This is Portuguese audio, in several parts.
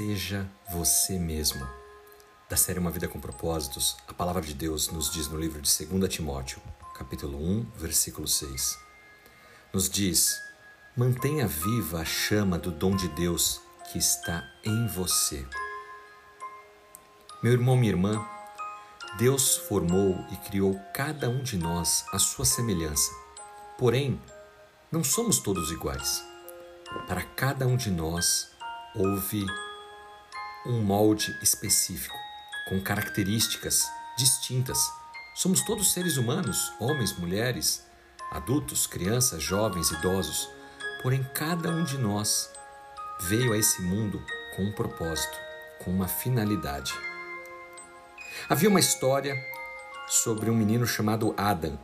Seja você mesmo. Da série Uma Vida com Propósitos, a palavra de Deus nos diz no livro de 2 Timóteo, capítulo 1, versículo 6. Nos diz: mantenha viva a chama do dom de Deus que está em você. Meu irmão, minha irmã, Deus formou e criou cada um de nós à sua semelhança. Porém, não somos todos iguais. Para cada um de nós houve um molde específico, com características distintas. Somos todos seres humanos, homens, mulheres, adultos, crianças, jovens, idosos. Porém, cada um de nós veio a esse mundo com um propósito, com uma finalidade. Havia uma história sobre um menino chamado Adam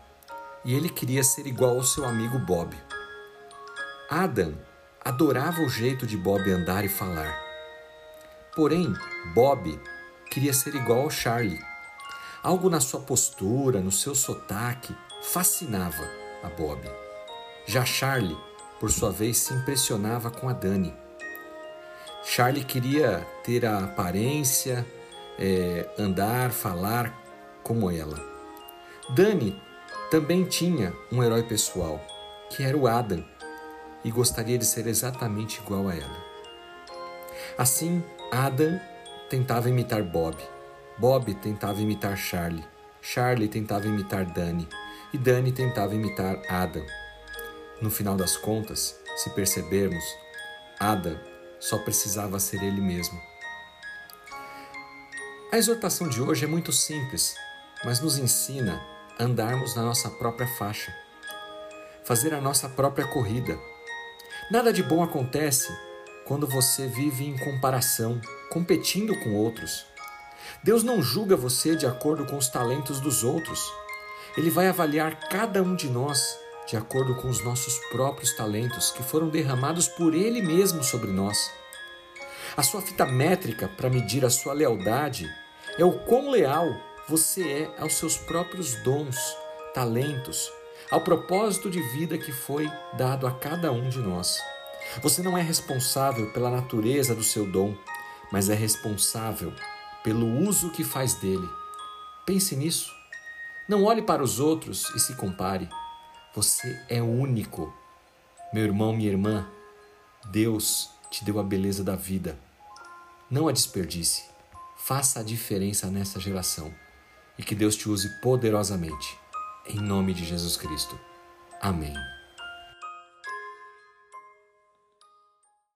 e ele queria ser igual ao seu amigo Bob. Adam adorava o jeito de Bob andar e falar. Porém, Bob queria ser igual ao Charlie. Algo na sua postura, no seu sotaque, fascinava a Bob. Já Charlie, por sua vez, se impressionava com a Dani. Charlie queria ter a aparência, é, andar, falar como ela. Dani também tinha um herói pessoal, que era o Adam, e gostaria de ser exatamente igual a ela. Assim, Adam tentava imitar Bob, Bob tentava imitar Charlie, Charlie tentava imitar Dani e Dani tentava imitar Adam. No final das contas, se percebermos, Adam só precisava ser ele mesmo. A exortação de hoje é muito simples, mas nos ensina a andarmos na nossa própria faixa, fazer a nossa própria corrida. Nada de bom acontece quando você vive em comparação, competindo com outros. Deus não julga você de acordo com os talentos dos outros. Ele vai avaliar cada um de nós de acordo com os nossos próprios talentos que foram derramados por Ele mesmo sobre nós. A sua fita métrica para medir a sua lealdade é o quão leal você é aos seus próprios dons, talentos, ao propósito de vida que foi dado a cada um de nós. Você não é responsável pela natureza do seu dom, mas é responsável pelo uso que faz dele. Pense nisso. Não olhe para os outros e se compare. Você é único. Meu irmão, minha irmã, Deus te deu a beleza da vida. Não a desperdice. Faça a diferença nessa geração e que Deus te use poderosamente. Em nome de Jesus Cristo. Amém.